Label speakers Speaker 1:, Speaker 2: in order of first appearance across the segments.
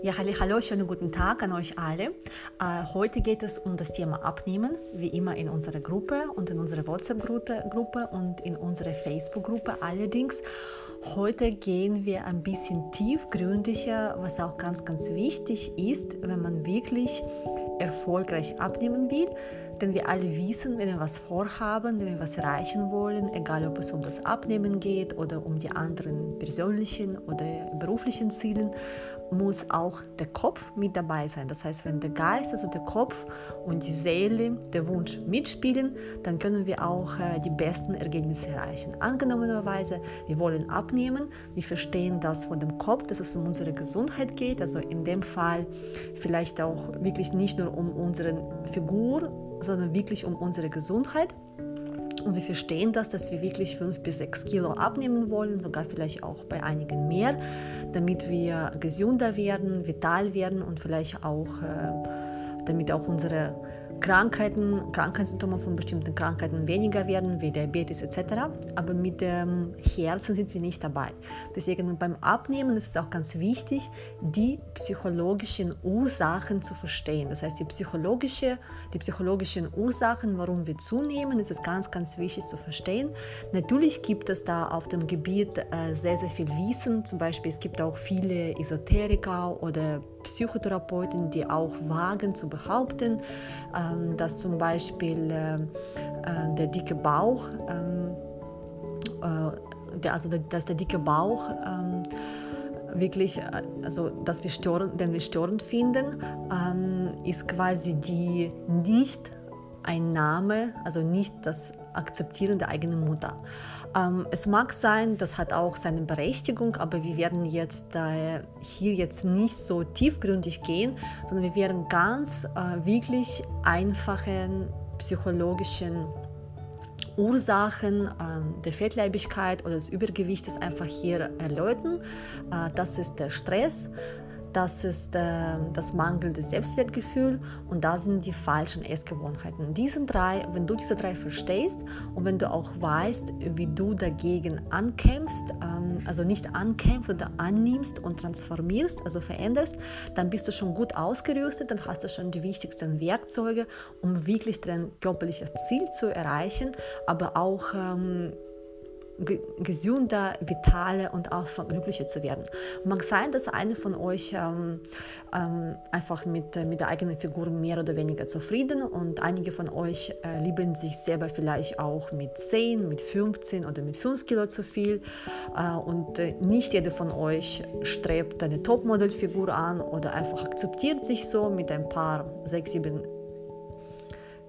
Speaker 1: Ja, hallo, hallo, schönen guten Tag an euch alle. Äh, heute geht es um das Thema Abnehmen, wie immer in unserer Gruppe und in unserer WhatsApp-Gruppe und in unserer Facebook-Gruppe. Allerdings, heute gehen wir ein bisschen tiefgründiger, was auch ganz, ganz wichtig ist, wenn man wirklich erfolgreich abnehmen will. Denn wir alle wissen, wenn wir was vorhaben, wenn wir was erreichen wollen, egal ob es um das Abnehmen geht oder um die anderen persönlichen oder beruflichen Ziele, muss auch der Kopf mit dabei sein. Das heißt, wenn der Geist, also der Kopf und die Seele, der Wunsch mitspielen, dann können wir auch äh, die besten Ergebnisse erreichen. Angenommenerweise, wir wollen abnehmen, wir verstehen das von dem Kopf, dass es um unsere Gesundheit geht, also in dem Fall vielleicht auch wirklich nicht nur um unsere Figur, sondern wirklich um unsere Gesundheit. Und wir verstehen das, dass wir wirklich fünf bis sechs Kilo abnehmen wollen, sogar vielleicht auch bei einigen mehr, damit wir gesünder werden, vital werden und vielleicht auch, äh, damit auch unsere Krankheiten, Krankheitssymptome von bestimmten Krankheiten weniger werden, wie Diabetes etc. Aber mit dem Herzen sind wir nicht dabei. Deswegen beim Abnehmen ist es auch ganz wichtig, die psychologischen Ursachen zu verstehen. Das heißt, die, psychologische, die psychologischen Ursachen, warum wir zunehmen, ist es ganz, ganz wichtig zu verstehen. Natürlich gibt es da auf dem Gebiet äh, sehr, sehr viel Wissen. Zum Beispiel, es gibt auch viele Esoteriker oder Psychotherapeuten, die auch wagen zu behaupten, ähm, dass zum Beispiel äh, äh, der dicke Bauch, ähm, äh, also dass der dicke Bauch ähm, wirklich, also dass wir störend, den wir störend finden, ist quasi die nicht ein Name, also nicht das Akzeptieren der eigenen Mutter. Ähm, es mag sein, das hat auch seine Berechtigung, aber wir werden jetzt äh, hier jetzt nicht so tiefgründig gehen, sondern wir werden ganz äh, wirklich einfachen psychologischen Ursachen äh, der Fettleibigkeit oder des Übergewichtes einfach hier erläutern. Äh, das ist der Stress das ist äh, das mangelnde Selbstwertgefühl und da sind die falschen Essgewohnheiten. Diese drei, wenn du diese drei verstehst und wenn du auch weißt, wie du dagegen ankämpfst, ähm, also nicht ankämpfst oder annimmst und transformierst, also veränderst, dann bist du schon gut ausgerüstet, dann hast du schon die wichtigsten Werkzeuge, um wirklich dein körperliches Ziel zu erreichen, aber auch ähm, gesünder, vitaler und auch glücklicher zu werden. Mag sein, dass eine von euch ähm, ähm, einfach mit, äh, mit der eigenen Figur mehr oder weniger zufrieden und einige von euch äh, lieben sich selber vielleicht auch mit 10, mit 15 oder mit 5 Kilo zu viel äh, und äh, nicht jeder von euch strebt eine Topmodel-Figur an oder einfach akzeptiert sich so mit ein paar 6, 7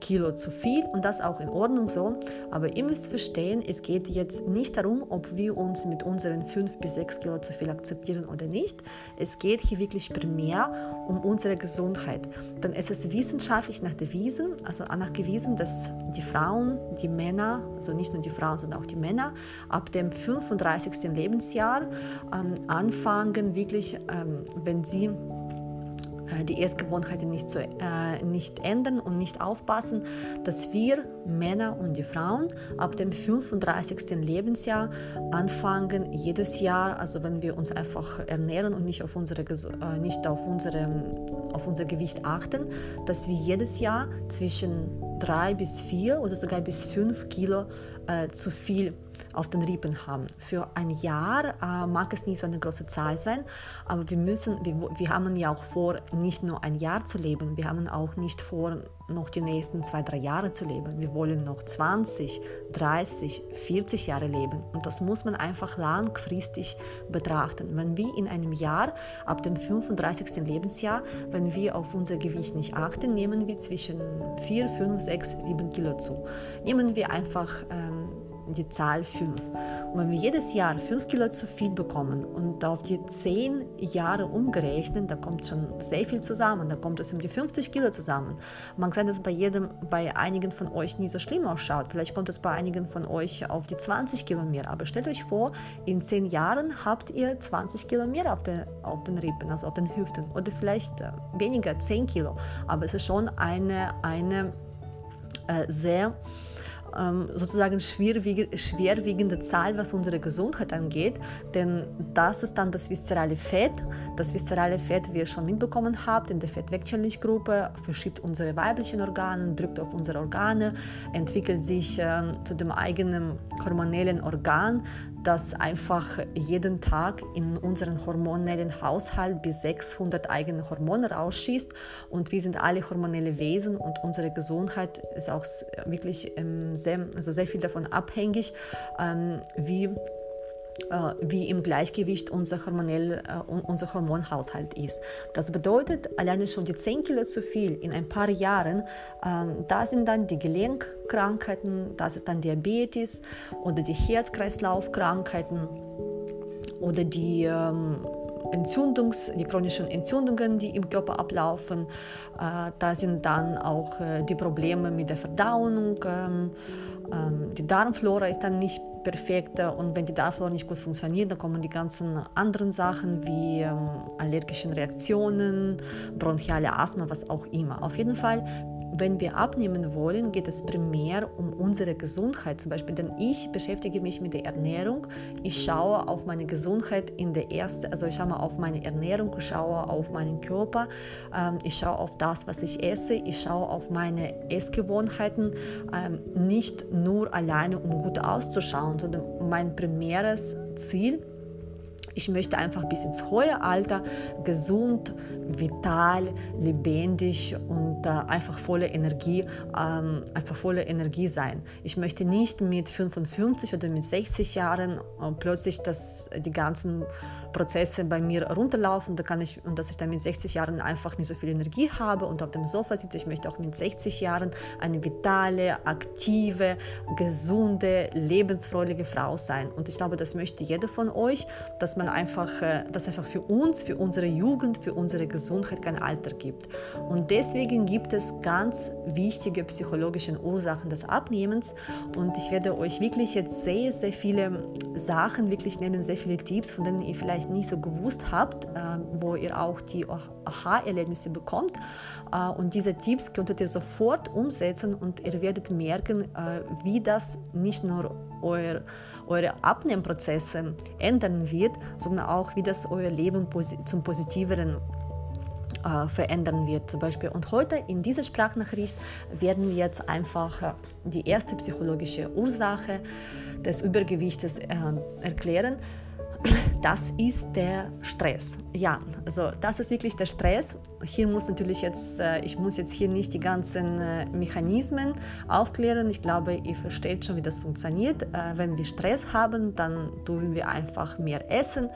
Speaker 1: Kilo zu viel und das auch in Ordnung so. Aber ihr müsst verstehen, es geht jetzt nicht darum, ob wir uns mit unseren 5 bis 6 Kilo zu viel akzeptieren oder nicht. Es geht hier wirklich primär um unsere Gesundheit. Denn es ist wissenschaftlich nachgewiesen, also nachgewiesen, dass die Frauen, die Männer, also nicht nur die Frauen, sondern auch die Männer, ab dem 35. Lebensjahr ähm, anfangen, wirklich, ähm, wenn sie die Essgewohnheiten nicht, zu, äh, nicht ändern und nicht aufpassen, dass wir Männer und die Frauen ab dem 35. Lebensjahr anfangen, jedes Jahr, also wenn wir uns einfach ernähren und nicht auf, unsere, äh, nicht auf, unsere, auf unser Gewicht achten, dass wir jedes Jahr zwischen drei bis vier oder sogar bis fünf Kilo äh, zu viel auf den Rippen haben. Für ein Jahr äh, mag es nicht so eine große Zahl sein, aber wir müssen, wir, wir haben ja auch vor, nicht nur ein Jahr zu leben, wir haben auch nicht vor, noch die nächsten zwei, drei Jahre zu leben. Wir wollen noch 20, 30, 40 Jahre leben. Und das muss man einfach langfristig betrachten. Wenn wir in einem Jahr, ab dem 35. Lebensjahr, wenn wir auf unser Gewicht nicht achten, nehmen wir zwischen 4, 5, 6, 7 Kilo zu. Nehmen wir einfach ähm, die Zahl 5. Und wenn wir jedes Jahr 5 Kilo zu viel bekommen und auf die 10 Jahre umgerechnet, da kommt schon sehr viel zusammen, da kommt es um die 50 Kilo zusammen. Man kann das bei jedem, bei einigen von euch nie so schlimm ausschaut. Vielleicht kommt es bei einigen von euch auf die 20 Kilo mehr. Aber stellt euch vor, in 10 Jahren habt ihr 20 Kilo mehr auf, den, auf den Rippen, also auf den Hüften. Oder vielleicht äh, weniger, 10 Kilo. Aber es ist schon eine, eine äh, sehr sozusagen schwerwiegende Zahl, was unsere Gesundheit angeht, denn das ist dann das viszerale Fett. Das viszerale Fett, wie ihr schon mitbekommen habt, in der Fettwegschenlichgruppe verschiebt unsere weiblichen Organe, drückt auf unsere Organe, entwickelt sich äh, zu dem eigenen hormonellen Organ, das einfach jeden Tag in unseren hormonellen Haushalt bis 600 eigene Hormone rausschießt. Und wir sind alle hormonelle Wesen und unsere Gesundheit ist auch wirklich ähm, sehr, also sehr viel davon abhängig, ähm, wie wie im Gleichgewicht unser, hormonell, äh, unser Hormonhaushalt ist. Das bedeutet, alleine schon die 10 Kilo zu viel in ein paar Jahren, ähm, da sind dann die Gelenkkrankheiten, das ist dann Diabetes oder die Herz-Kreislauf-Krankheiten oder die ähm, Entzündungs, die chronischen Entzündungen, die im Körper ablaufen. Äh, da sind dann auch die Probleme mit der Verdauung. Ähm, die Darmflora ist dann nicht perfekt und wenn die Darmflora nicht gut funktioniert, dann kommen die ganzen anderen Sachen wie ähm, allergischen Reaktionen, bronchiale Asthma, was auch immer. Auf jeden Fall wenn wir abnehmen wollen, geht es primär um unsere Gesundheit. Zum Beispiel, denn ich beschäftige mich mit der Ernährung. Ich schaue auf meine Gesundheit in der ersten, also ich schaue auf meine Ernährung, ich schaue auf meinen Körper, ähm, ich schaue auf das, was ich esse, ich schaue auf meine Essgewohnheiten, ähm, nicht nur alleine, um gut auszuschauen, sondern mein primäres Ziel ich möchte einfach bis ins hohe Alter gesund, vital, lebendig und äh, einfach voller Energie, ähm, einfach voller Energie sein. Ich möchte nicht mit 55 oder mit 60 Jahren äh, plötzlich das, die ganzen Prozesse bei mir runterlaufen da kann ich, und dass ich dann mit 60 Jahren einfach nicht so viel Energie habe und auf dem Sofa sitze. Ich möchte auch mit 60 Jahren eine vitale, aktive, gesunde, lebensfreudige Frau sein. Und ich glaube, das möchte jeder von euch, dass man einfach, äh, dass einfach für uns, für unsere Jugend, für unsere Gesundheit kein Alter gibt. Und deswegen gibt es ganz wichtige psychologische Ursachen des Abnehmens. Und ich werde euch wirklich jetzt sehr, sehr viele Sachen wirklich nennen, sehr viele Tipps, von denen ihr vielleicht vielleicht nicht so gewusst habt, äh, wo ihr auch die Aha-Erlebnisse bekommt. Äh, und diese Tipps könntet ihr sofort umsetzen und ihr werdet merken, äh, wie das nicht nur euer, eure Abnehmprozesse ändern wird, sondern auch, wie das euer Leben zum Positiveren verändern wird zum Beispiel. Und heute in dieser Sprachnachricht werden wir jetzt einfach die erste psychologische Ursache des Übergewichtes erklären das ist der Stress. Ja, also das ist wirklich der Stress. Hier muss natürlich jetzt, äh, ich muss jetzt hier nicht die ganzen äh, Mechanismen aufklären. Ich glaube, ihr versteht schon, wie das funktioniert. Äh, wenn wir Stress haben, dann tun wir einfach mehr essen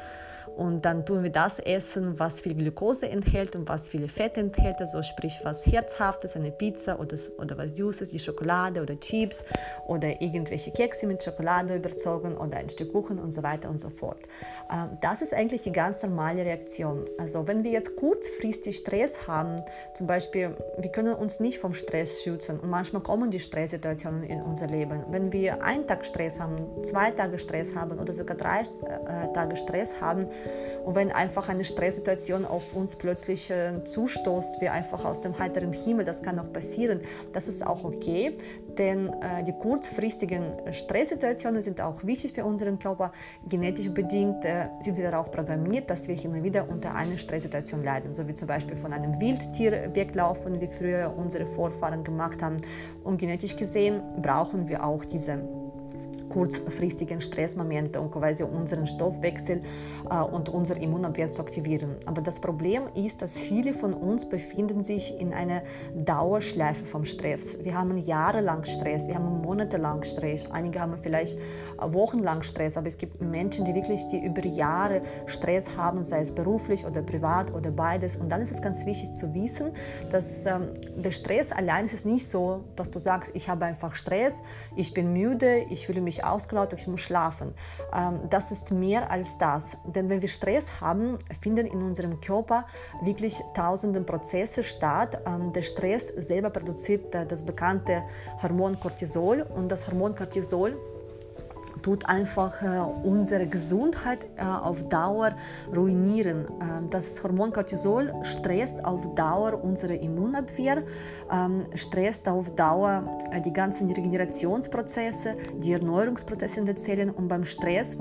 Speaker 1: und dann tun wir das essen, was viel Glucose enthält und was viele Fette enthält, also sprich was Herzhaftes, eine Pizza oder, oder was Süßes, die Schokolade oder Chips oder irgendwelche Kekse mit Schokolade überzogen oder ein Stück Kuchen und so weiter und so fort. Ähm, das ist eigentlich die ganz normale Reaktion. Also wenn wir jetzt kurzfristig Stress haben, zum Beispiel, wir können uns nicht vom Stress schützen und manchmal kommen die Stresssituationen in unser Leben. Wenn wir einen Tag Stress haben, zwei Tage Stress haben oder sogar drei äh, Tage Stress haben, und wenn einfach eine Stresssituation auf uns plötzlich äh, zustoßt, wie einfach aus dem heiteren Himmel, das kann auch passieren, das ist auch okay, denn äh, die kurzfristigen Stresssituationen sind auch wichtig für unseren Körper. Genetisch bedingt äh, sind wir darauf programmiert, dass wir immer wieder unter einer Stresssituation leiden, so wie zum Beispiel von einem Wildtier weglaufen, wie früher unsere Vorfahren gemacht haben. Und genetisch gesehen brauchen wir auch diese kurzfristigen Stressmomente und quasi unseren Stoffwechsel äh, und unser Immunabwehr zu aktivieren. Aber das Problem ist, dass viele von uns befinden sich in einer Dauerschleife vom Stress. Wir haben jahrelang Stress, wir haben monatelang Stress, einige haben vielleicht wochenlang Stress, aber es gibt Menschen, die wirklich die über Jahre Stress haben, sei es beruflich oder privat oder beides. Und dann ist es ganz wichtig zu wissen, dass ähm, der Stress allein ist es nicht so, dass du sagst, ich habe einfach Stress, ich bin müde, ich fühle mich ausgelaugt, ich muss schlafen. Ähm, das ist mehr als das. Denn wenn wir Stress haben, finden in unserem Körper wirklich tausende Prozesse statt. Ähm, der Stress selber produziert äh, das bekannte Hormon Cortisol und das Hormon Cortisol tut einfach äh, unsere Gesundheit äh, auf Dauer ruinieren. Äh, das Hormon Cortisol stresst auf Dauer unsere Immunabwehr, ähm, stresst auf Dauer äh, die ganzen Regenerationsprozesse, die Erneuerungsprozesse in den Zellen und beim Stress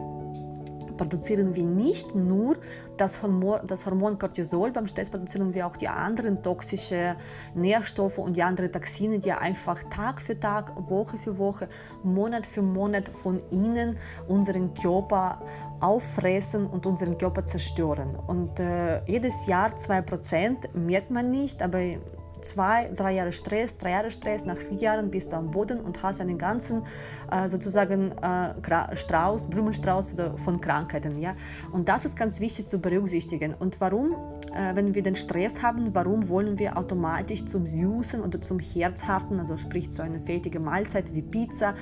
Speaker 1: produzieren wir nicht nur das Hormon, das Hormon Cortisol, beim Stress produzieren wir auch die anderen toxischen Nährstoffe und die anderen Toxine, die einfach Tag für Tag, Woche für Woche, Monat für Monat von innen unseren Körper auffressen und unseren Körper zerstören. Und äh, jedes Jahr 2% merkt man nicht, aber zwei, drei Jahre Stress, drei Jahre Stress, nach vier Jahren bist du am Boden und hast einen ganzen äh, sozusagen äh, Strauß, Blumenstrauß von Krankheiten. Ja? Und das ist ganz wichtig zu berücksichtigen. Und warum, äh, wenn wir den Stress haben, warum wollen wir automatisch zum Süßen oder zum Herzhaften, also sprich zu einer fertigen Mahlzeit wie Pizza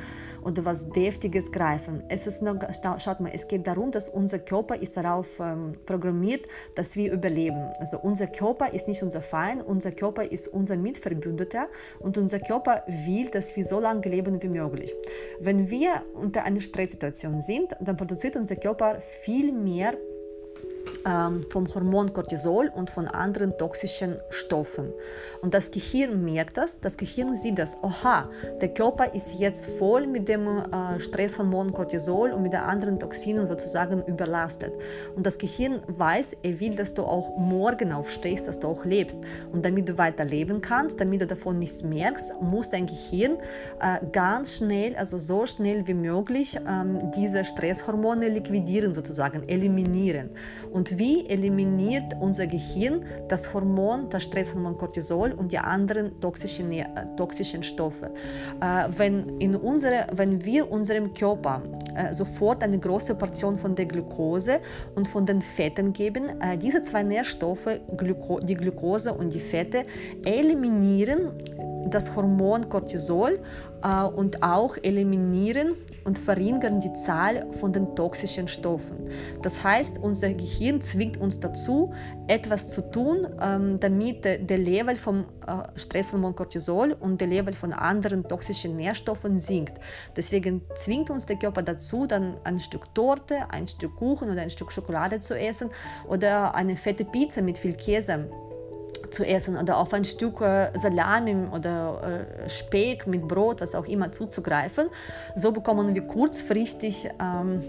Speaker 1: oder was Deftiges greifen? Es ist noch, schaut mal, es geht darum, dass unser Körper ist darauf ähm, programmiert, dass wir überleben. Also unser Körper ist nicht unser Feind, unser Körper ist unser Mitverbündeter und unser Körper will, dass wir so lange leben wie möglich. Wenn wir unter einer Stresssituation sind, dann produziert unser Körper viel mehr vom Hormon Cortisol und von anderen toxischen Stoffen. Und das Gehirn merkt das, das Gehirn sieht das, oha, der Körper ist jetzt voll mit dem äh, Stresshormon Cortisol und mit den anderen Toxinen sozusagen überlastet. Und das Gehirn weiß, er will, dass du auch morgen aufstehst, dass du auch lebst. Und damit du weiter leben kannst, damit du davon nichts merkst, muss dein Gehirn äh, ganz schnell, also so schnell wie möglich, ähm, diese Stresshormone liquidieren, sozusagen, eliminieren. Und wie eliminiert unser Gehirn das Hormon, das Stresshormon Cortisol und die anderen toxischen, äh, toxischen Stoffe? Äh, wenn, in unsere, wenn wir unserem Körper äh, sofort eine große Portion von der Glucose und von den Fetten geben, äh, diese zwei Nährstoffe, Gluco die Glucose und die Fette, eliminieren das Hormon Cortisol äh, und auch eliminieren und verringern die Zahl von den toxischen Stoffen. Das heißt, unser Gehirn zwingt uns dazu, etwas zu tun, ähm, damit der Level vom äh, Stresshormon Cortisol und der Level von anderen toxischen Nährstoffen sinkt. Deswegen zwingt uns der Körper dazu, dann ein Stück Torte, ein Stück Kuchen oder ein Stück Schokolade zu essen oder eine fette Pizza mit viel Käse zu essen oder auf ein Stück äh, Salami oder äh, Speck mit Brot, was auch immer zuzugreifen. So bekommen wir kurzfristig ähm,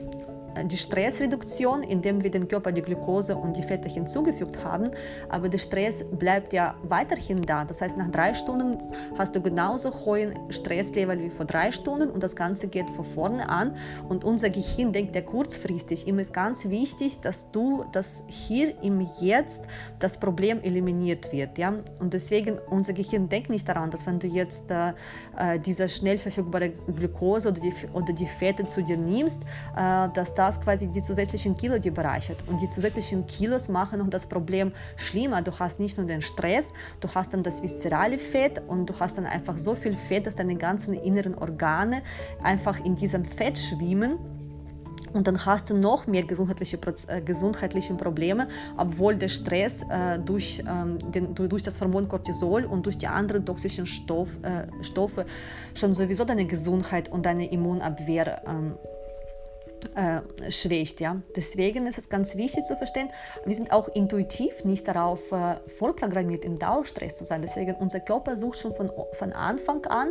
Speaker 1: die Stressreduktion, indem wir dem Körper die Glucose und die Fette hinzugefügt haben, aber der Stress bleibt ja weiterhin da. Das heißt, nach drei Stunden hast du genauso hohen Stresslevel wie vor drei Stunden und das Ganze geht von vorne an und unser Gehirn denkt ja kurzfristig. Ihm ist ganz wichtig, dass du, dass hier im Jetzt das Problem eliminiert wird. Ja? Und deswegen, unser Gehirn denkt nicht daran, dass wenn du jetzt äh, äh diese schnell verfügbare Glucose oder die, oder die Fette zu dir nimmst, äh, dass das quasi die zusätzlichen Kilo die bereichert. Und die zusätzlichen Kilos machen noch das Problem schlimmer. Du hast nicht nur den Stress, du hast dann das viszerale Fett und du hast dann einfach so viel Fett, dass deine ganzen inneren Organe einfach in diesem Fett schwimmen. Und dann hast du noch mehr gesundheitliche, äh, gesundheitliche Probleme, obwohl der Stress äh, durch, ähm, den, durch das Hormon Cortisol und durch die anderen toxischen Stoff, äh, Stoffe schon sowieso deine Gesundheit und deine Immunabwehr ähm, äh, schwächt. Ja? Deswegen ist es ganz wichtig zu verstehen, wir sind auch intuitiv nicht darauf äh, vorprogrammiert, im Dauerstress zu sein. Deswegen unser Körper sucht schon von, von Anfang an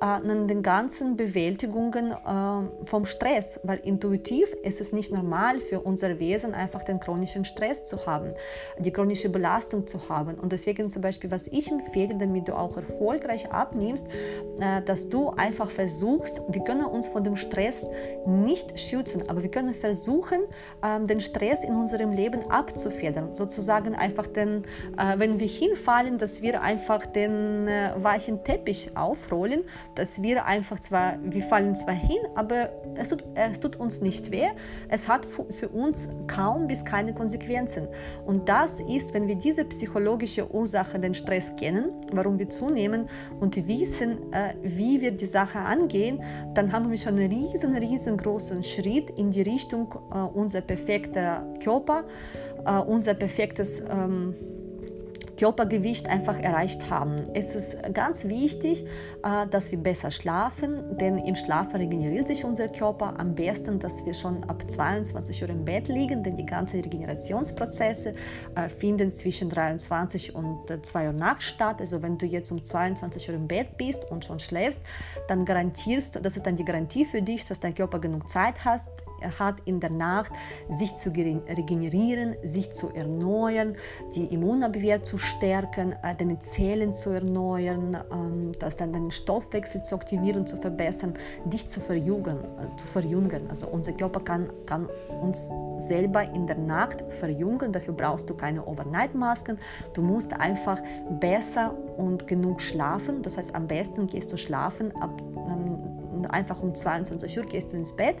Speaker 1: äh, den ganzen Bewältigungen äh, vom Stress, weil intuitiv ist es nicht normal für unser Wesen einfach den chronischen Stress zu haben, die chronische Belastung zu haben. Und deswegen zum Beispiel, was ich empfehle, damit du auch erfolgreich abnimmst, äh, dass du einfach versuchst, wir können uns von dem Stress nicht schützen nutzen, aber wir können versuchen, ähm, den Stress in unserem Leben abzufedern. Sozusagen einfach den, äh, wenn wir hinfallen, dass wir einfach den äh, weichen Teppich aufrollen, dass wir einfach zwar, wir fallen zwar hin, aber es tut, es tut uns nicht weh. Es hat für uns kaum bis keine Konsequenzen. Und das ist, wenn wir diese psychologische Ursache, den Stress kennen, warum wir zunehmen und wissen, äh, wie wir die Sache angehen, dann haben wir schon einen riesen, riesengroßen Schritt Schritt in die Richtung äh, unser perfekter Körper, äh, unser perfektes ähm, Körpergewicht einfach erreicht haben. Es ist ganz wichtig, äh, dass wir besser schlafen, denn im Schlaf regeneriert sich unser Körper. Am besten, dass wir schon ab 22 Uhr im Bett liegen, denn die ganzen Regenerationsprozesse äh, finden zwischen 23 und 2 Uhr nachts statt. Also wenn du jetzt um 22 Uhr im Bett bist und schon schläfst, dann garantierst, das ist dann die Garantie für dich, dass dein Körper genug Zeit hast, hat in der Nacht, sich zu regenerieren, sich zu erneuern, die Immunabwehr zu stärken, äh, deine Zellen zu erneuern, ähm, dass dann deinen Stoffwechsel zu aktivieren, zu verbessern, dich zu verjüngen. Äh, zu verjüngen. Also unser Körper kann, kann uns selber in der Nacht verjüngen, dafür brauchst du keine Overnight-Masken, du musst einfach besser und genug schlafen, das heißt am besten gehst du schlafen ab ähm, einfach um 22 Uhr gehst du ins Bett.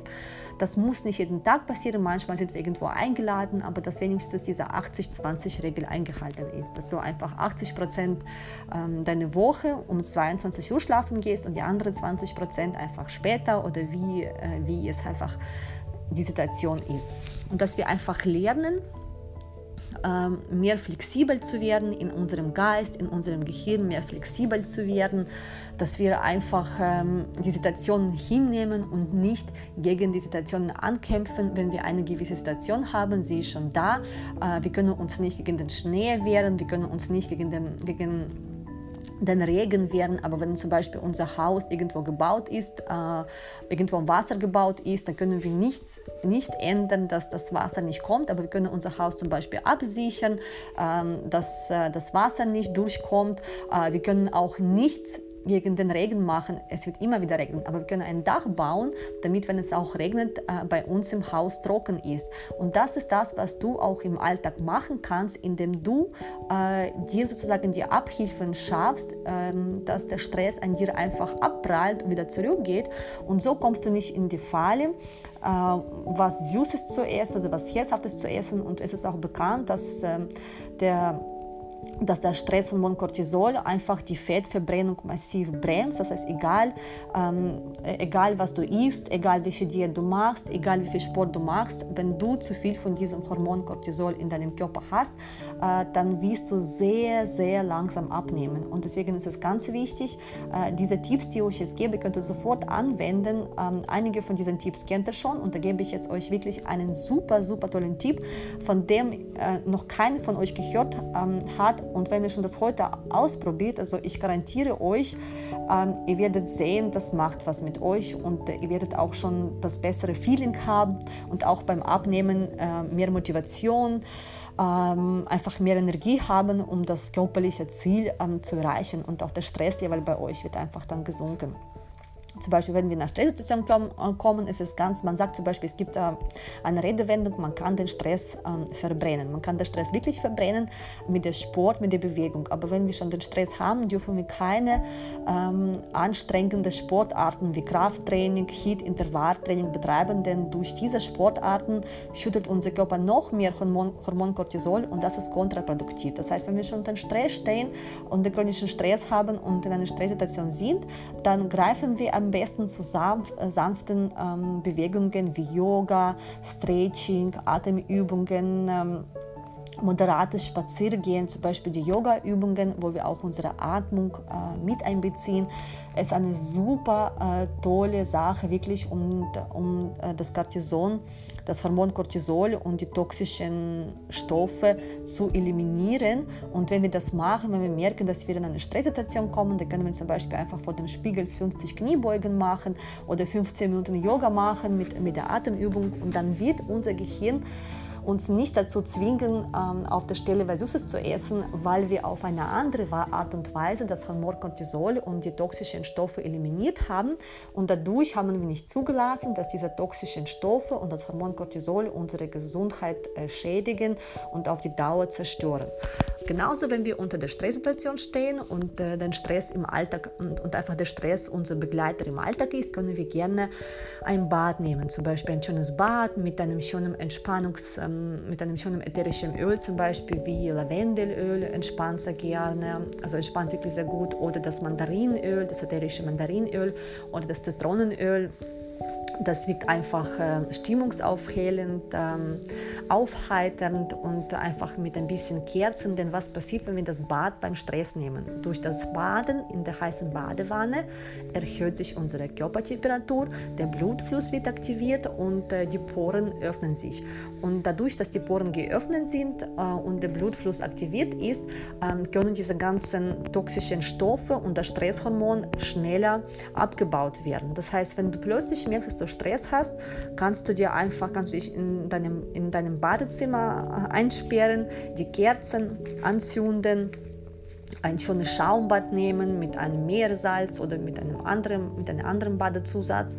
Speaker 1: Das muss nicht jeden Tag passieren, manchmal sind wir irgendwo eingeladen, aber dass wenigstens diese 80-20-Regel eingehalten ist, dass du einfach 80 Prozent ähm, deine Woche um 22 Uhr schlafen gehst und die anderen 20 Prozent einfach später oder wie, äh, wie es einfach die Situation ist. Und dass wir einfach lernen, mehr flexibel zu werden in unserem Geist, in unserem Gehirn, mehr flexibel zu werden, dass wir einfach ähm, die Situationen hinnehmen und nicht gegen die Situationen ankämpfen, wenn wir eine gewisse Situation haben, sie ist schon da, äh, wir können uns nicht gegen den Schnee wehren, wir können uns nicht gegen den, gegen den Regen werden, aber wenn zum Beispiel unser Haus irgendwo gebaut ist, äh, irgendwo im Wasser gebaut ist, dann können wir nichts, nicht ändern, dass das Wasser nicht kommt, aber wir können unser Haus zum Beispiel absichern, äh, dass äh, das Wasser nicht durchkommt. Äh, wir können auch nichts gegen den Regen machen. Es wird immer wieder regnen, aber wir können ein Dach bauen, damit, wenn es auch regnet, äh, bei uns im Haus trocken ist. Und das ist das, was du auch im Alltag machen kannst, indem du äh, dir sozusagen die Abhilfen schaffst, ähm, dass der Stress an dir einfach abprallt und wieder zurückgeht. Und so kommst du nicht in die Falle, äh, was Süßes zu essen oder was Herzhaftes zu essen. Und es ist auch bekannt, dass äh, der dass der Stresshormon Cortisol einfach die Fettverbrennung massiv bremst. Das heißt, egal, ähm, egal was du isst, egal welche Diät du machst, egal wie viel Sport du machst, wenn du zu viel von diesem Hormon Cortisol in deinem Körper hast, äh, dann wirst du sehr, sehr langsam abnehmen. Und deswegen ist es ganz wichtig, äh, diese Tipps, die ich jetzt gebe, könnt ihr sofort anwenden. Ähm, einige von diesen Tipps kennt ihr schon und da gebe ich jetzt euch wirklich einen super, super tollen Tipp, von dem äh, noch keiner von euch gehört ähm, hat hat. Und wenn ihr schon das heute ausprobiert, also ich garantiere euch, ähm, ihr werdet sehen, das macht was mit euch und äh, ihr werdet auch schon das bessere Feeling haben und auch beim Abnehmen äh, mehr Motivation, ähm, einfach mehr Energie haben, um das körperliche Ziel ähm, zu erreichen und auch der Stresslevel bei euch wird einfach dann gesunken zum Beispiel, wenn wir in eine Stresssituation äh, kommen, ist es ganz, man sagt zum Beispiel, es gibt äh, eine Redewendung, man kann den Stress äh, verbrennen. Man kann den Stress wirklich verbrennen mit dem Sport, mit der Bewegung. Aber wenn wir schon den Stress haben, dürfen wir keine ähm, anstrengenden Sportarten wie Krafttraining, Hit, Intervalltraining betreiben, denn durch diese Sportarten schüttet unser Körper noch mehr Hormon, Hormon Cortisol und das ist kontraproduktiv. Das heißt, wenn wir schon unter Stress stehen und den chronischen Stress haben und in einer Stresssituation sind, dann greifen wir am besten zu äh, sanften ähm, Bewegungen wie Yoga, Stretching, Atemübungen. Ähm, moderates Spaziergehen, zum Beispiel die Yoga-Übungen, wo wir auch unsere Atmung äh, mit einbeziehen, ist eine super äh, tolle Sache, wirklich, um, um äh, das Cortison, das Hormon Cortisol und die toxischen Stoffe zu eliminieren. Und wenn wir das machen, wenn wir merken, dass wir in eine Stresssituation kommen, dann können wir zum Beispiel einfach vor dem Spiegel 50 Kniebeugen machen oder 15 Minuten Yoga machen mit, mit der Atemübung und dann wird unser Gehirn uns nicht dazu zwingen, ähm, auf der Stelle was Süßes zu essen, weil wir auf eine andere Art und Weise das Hormon Cortisol und die toxischen Stoffe eliminiert haben. Und dadurch haben wir nicht zugelassen, dass diese toxischen Stoffe und das Hormon Cortisol unsere Gesundheit äh, schädigen und auf die Dauer zerstören. Genauso, wenn wir unter der Stresssituation stehen und äh, den Stress im Alltag und, und, einfach der Stress unser Begleiter im Alltag ist, können wir gerne ein Bad nehmen. Zum Beispiel ein schönes Bad mit einem schönen Entspannungs, ähm, mit einem schönen ätherischen Öl, zum Beispiel wie Lavendelöl, entspannt sehr gerne, also entspannt wirklich sehr gut. Oder das Mandarinöl, das ätherische Mandarinöl oder das Zitronenöl Das wirkt einfach äh, stimmungsaufhellend, ähm, aufheiternd und einfach mit ein bisschen Kerzen. Denn was passiert, wenn wir das Bad beim Stress nehmen? Durch das Baden in der heißen Badewanne erhöht sich unsere Körpertemperatur, der Blutfluss wird aktiviert und äh, die Poren öffnen sich. Und dadurch, dass die Poren geöffnet sind äh, und der Blutfluss aktiviert ist, äh, können diese ganzen toxischen Stoffe und das Stresshormon schneller abgebaut werden. Das heißt, wenn du plötzlich merkst, dass du Stress hast, kannst du dir einfach kannst du dich in deinem, in deinem Badezimmer äh, einsperren, die Kerzen anzünden, ein schönes Schaumbad nehmen mit einem Meersalz oder mit einem anderen, mit einem anderen Badezusatz.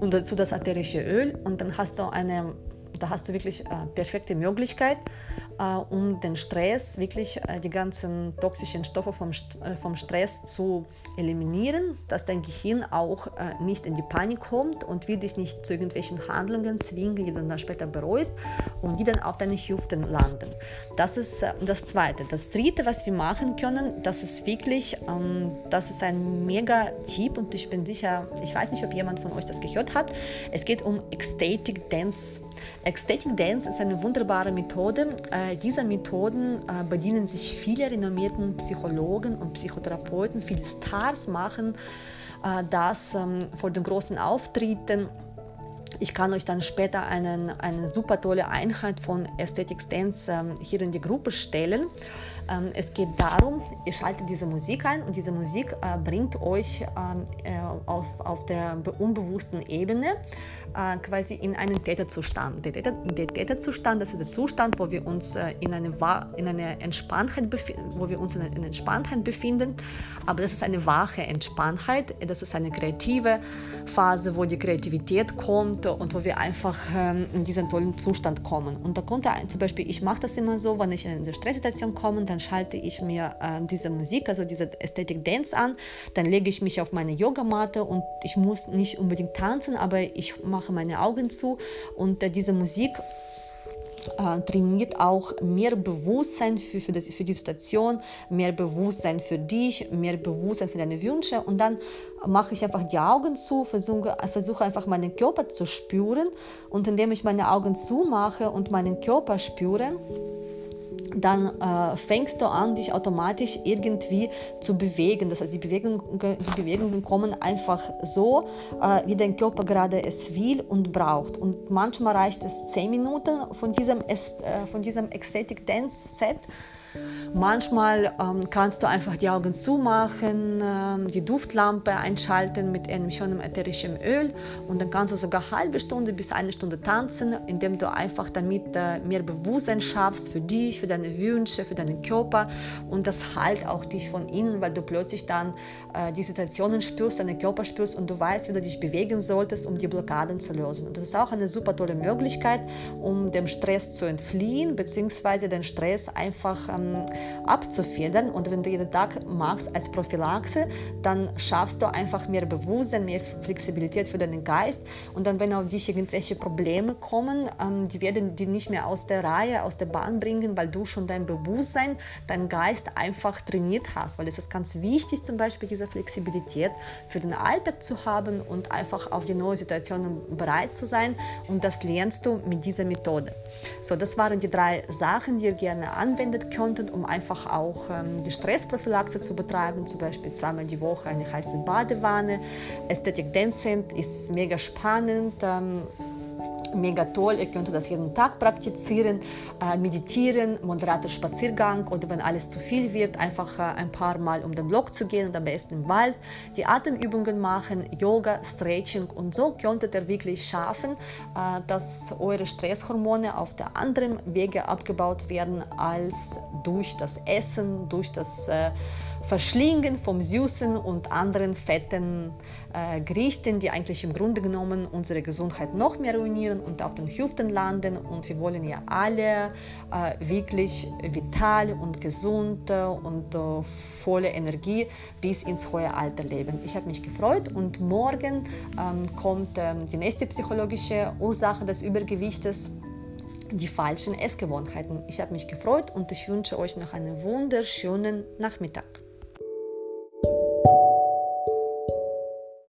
Speaker 1: Und dazu das ätherische Öl. Und dann hast du eine, da hast du wirklich äh, perfekte Möglichkeit, um den Stress, wirklich äh, die ganzen toxischen Stoffe vom, äh, vom Stress zu eliminieren, dass dein Gehirn auch nicht in die Panik kommt und will dich nicht zu irgendwelchen Handlungen zwingen, die du dann später bereust und die dann auf deine Hüften landen. Das ist das Zweite. Das Dritte, was wir machen können, das ist wirklich, ähm, das ist ein mega Tipp und ich bin sicher, ich weiß nicht, ob jemand von euch das gehört hat. Es geht um Ecstatic Dance Ecstatic Dance ist eine wunderbare Methode. Äh, diese Methoden äh, bedienen sich viele renommierten Psychologen und Psychotherapeuten. Viele Stars machen äh, das ähm, vor den großen Auftritten. Ich kann euch dann später einen, eine super tolle Einheit von Aesthetic Dance ähm, hier in die Gruppe stellen. Ähm, es geht darum, ihr schaltet diese Musik ein und diese Musik äh, bringt euch ähm, äh, auf, auf der unbewussten Ebene äh, quasi in einen Täterzustand. Der, Täter, der Täterzustand, das ist der Zustand, wo wir uns in eine, in eine Entspanntheit uns in einer Entspanntheit befinden, aber das ist eine wache Entspanntheit, das ist eine kreative Phase, wo die Kreativität kommt und wo wir einfach in diesen tollen Zustand kommen. Und da konnte zum Beispiel, ich mache das immer so, wenn ich in eine Stresssituation komme, dann dann schalte ich mir äh, diese Musik, also diese Aesthetic Dance an, dann lege ich mich auf meine Yogamatte und ich muss nicht unbedingt tanzen, aber ich mache meine Augen zu. Und äh, diese Musik äh, trainiert auch mehr Bewusstsein für, für, das, für die Situation, mehr Bewusstsein für dich, mehr Bewusstsein für deine Wünsche. Und dann mache ich einfach die Augen zu, versuche, versuche einfach meinen Körper zu spüren. Und indem ich meine Augen zumache und meinen Körper spüre, dann äh, fängst du an, dich automatisch irgendwie zu bewegen. Das heißt, die Bewegungen, die Bewegungen kommen einfach so, äh, wie dein Körper gerade es will und braucht. Und manchmal reicht es 10 Minuten von diesem, äh, von diesem Ecstatic Dance Set Manchmal ähm, kannst du einfach die Augen zumachen, ähm, die Duftlampe einschalten mit einem schönen ätherischen Öl und dann kannst du sogar eine halbe Stunde bis eine Stunde tanzen, indem du einfach damit äh, mehr Bewusstsein schaffst für dich, für deine Wünsche, für deinen Körper und das halt auch dich von innen, weil du plötzlich dann äh, die Situationen spürst, deinen Körper spürst und du weißt, wie du dich bewegen solltest, um die Blockaden zu lösen. Und das ist auch eine super tolle Möglichkeit, um dem Stress zu entfliehen, beziehungsweise den Stress einfach ähm, abzufedern. Und wenn du jeden Tag machst als Prophylaxe, dann schaffst du einfach mehr Bewusstsein, mehr Flexibilität für deinen Geist. Und dann, wenn auf dich irgendwelche Probleme kommen, ähm, die werden die nicht mehr aus der Reihe, aus der Bahn bringen, weil du schon dein Bewusstsein, dein Geist einfach trainiert hast. Weil es ist ganz wichtig, zum Beispiel diese Flexibilität für den Alltag zu haben und einfach auf die neuen Situationen bereit zu sein. Und das lernst du mit dieser Methode. So, das waren die drei Sachen, die ihr gerne anwendet könntet, um einfach auch ähm, die Stressprophylaxe zu betreiben, zum Beispiel zweimal die Woche eine heiße Badewanne. Aesthetic Dancing ist mega spannend. Ähm, mega toll. Ihr könnt das jeden Tag praktizieren, äh, meditieren, moderater Spaziergang oder wenn alles zu viel wird, einfach äh, ein paar Mal um den Block zu gehen und am besten im Wald, die Atemübungen machen, Yoga, Stretching und so könntet ihr wirklich schaffen, äh, dass eure Stresshormone auf der anderen Wege abgebaut werden als durch das Essen, durch das äh, Verschlingen vom Süßen und anderen fetten äh, Gerichten, die eigentlich im Grunde genommen unsere Gesundheit noch mehr ruinieren und auf den Hüften landen. Und wir wollen ja alle äh, wirklich vital und gesund äh, und äh, volle Energie bis ins hohe Alter leben. Ich habe mich gefreut und morgen ähm, kommt ähm, die nächste psychologische Ursache des Übergewichtes die falschen Essgewohnheiten. Ich habe mich gefreut und ich wünsche euch noch einen wunderschönen Nachmittag. you.